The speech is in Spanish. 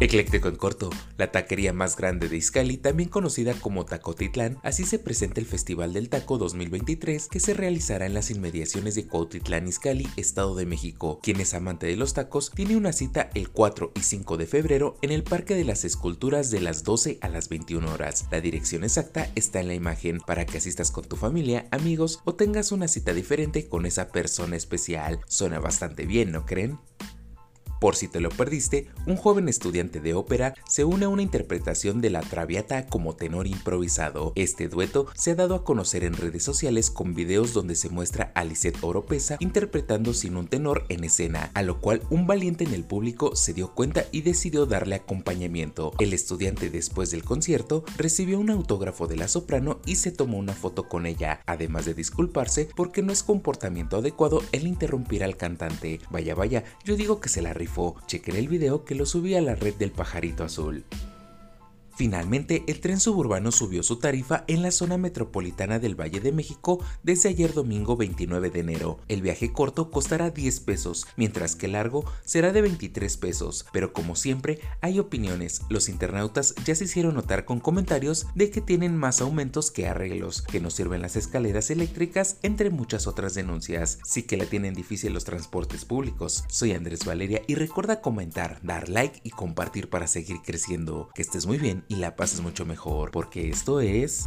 Ecléctico en corto, la taquería más grande de Izcali, también conocida como Tacotitlán, así se presenta el Festival del Taco 2023 que se realizará en las inmediaciones de Cuautitlán Izcali, Estado de México. Quien es amante de los tacos tiene una cita el 4 y 5 de febrero en el Parque de las Esculturas de las 12 a las 21 horas. La dirección exacta está en la imagen para que asistas con tu familia, amigos o tengas una cita diferente con esa persona especial. Suena bastante bien, ¿no creen? Por si te lo perdiste, un joven estudiante de ópera se une a una interpretación de la Traviata como tenor improvisado. Este dueto se ha dado a conocer en redes sociales con videos donde se muestra a Lisette Oropesa interpretando sin un tenor en escena, a lo cual un valiente en el público se dio cuenta y decidió darle acompañamiento. El estudiante después del concierto recibió un autógrafo de la soprano y se tomó una foto con ella, además de disculparse porque no es comportamiento adecuado el interrumpir al cantante. Vaya vaya, yo digo que se la rifó chequen el video que lo subí a la red del pajarito azul. Finalmente, el tren suburbano subió su tarifa en la zona metropolitana del Valle de México desde ayer domingo 29 de enero. El viaje corto costará 10 pesos, mientras que largo será de 23 pesos, pero como siempre hay opiniones. Los internautas ya se hicieron notar con comentarios de que tienen más aumentos que arreglos, que no sirven las escaleras eléctricas, entre muchas otras denuncias. Sí que la tienen difícil los transportes públicos. Soy Andrés Valeria y recuerda comentar, dar like y compartir para seguir creciendo. Que estés muy bien y la pases mucho mejor, porque esto es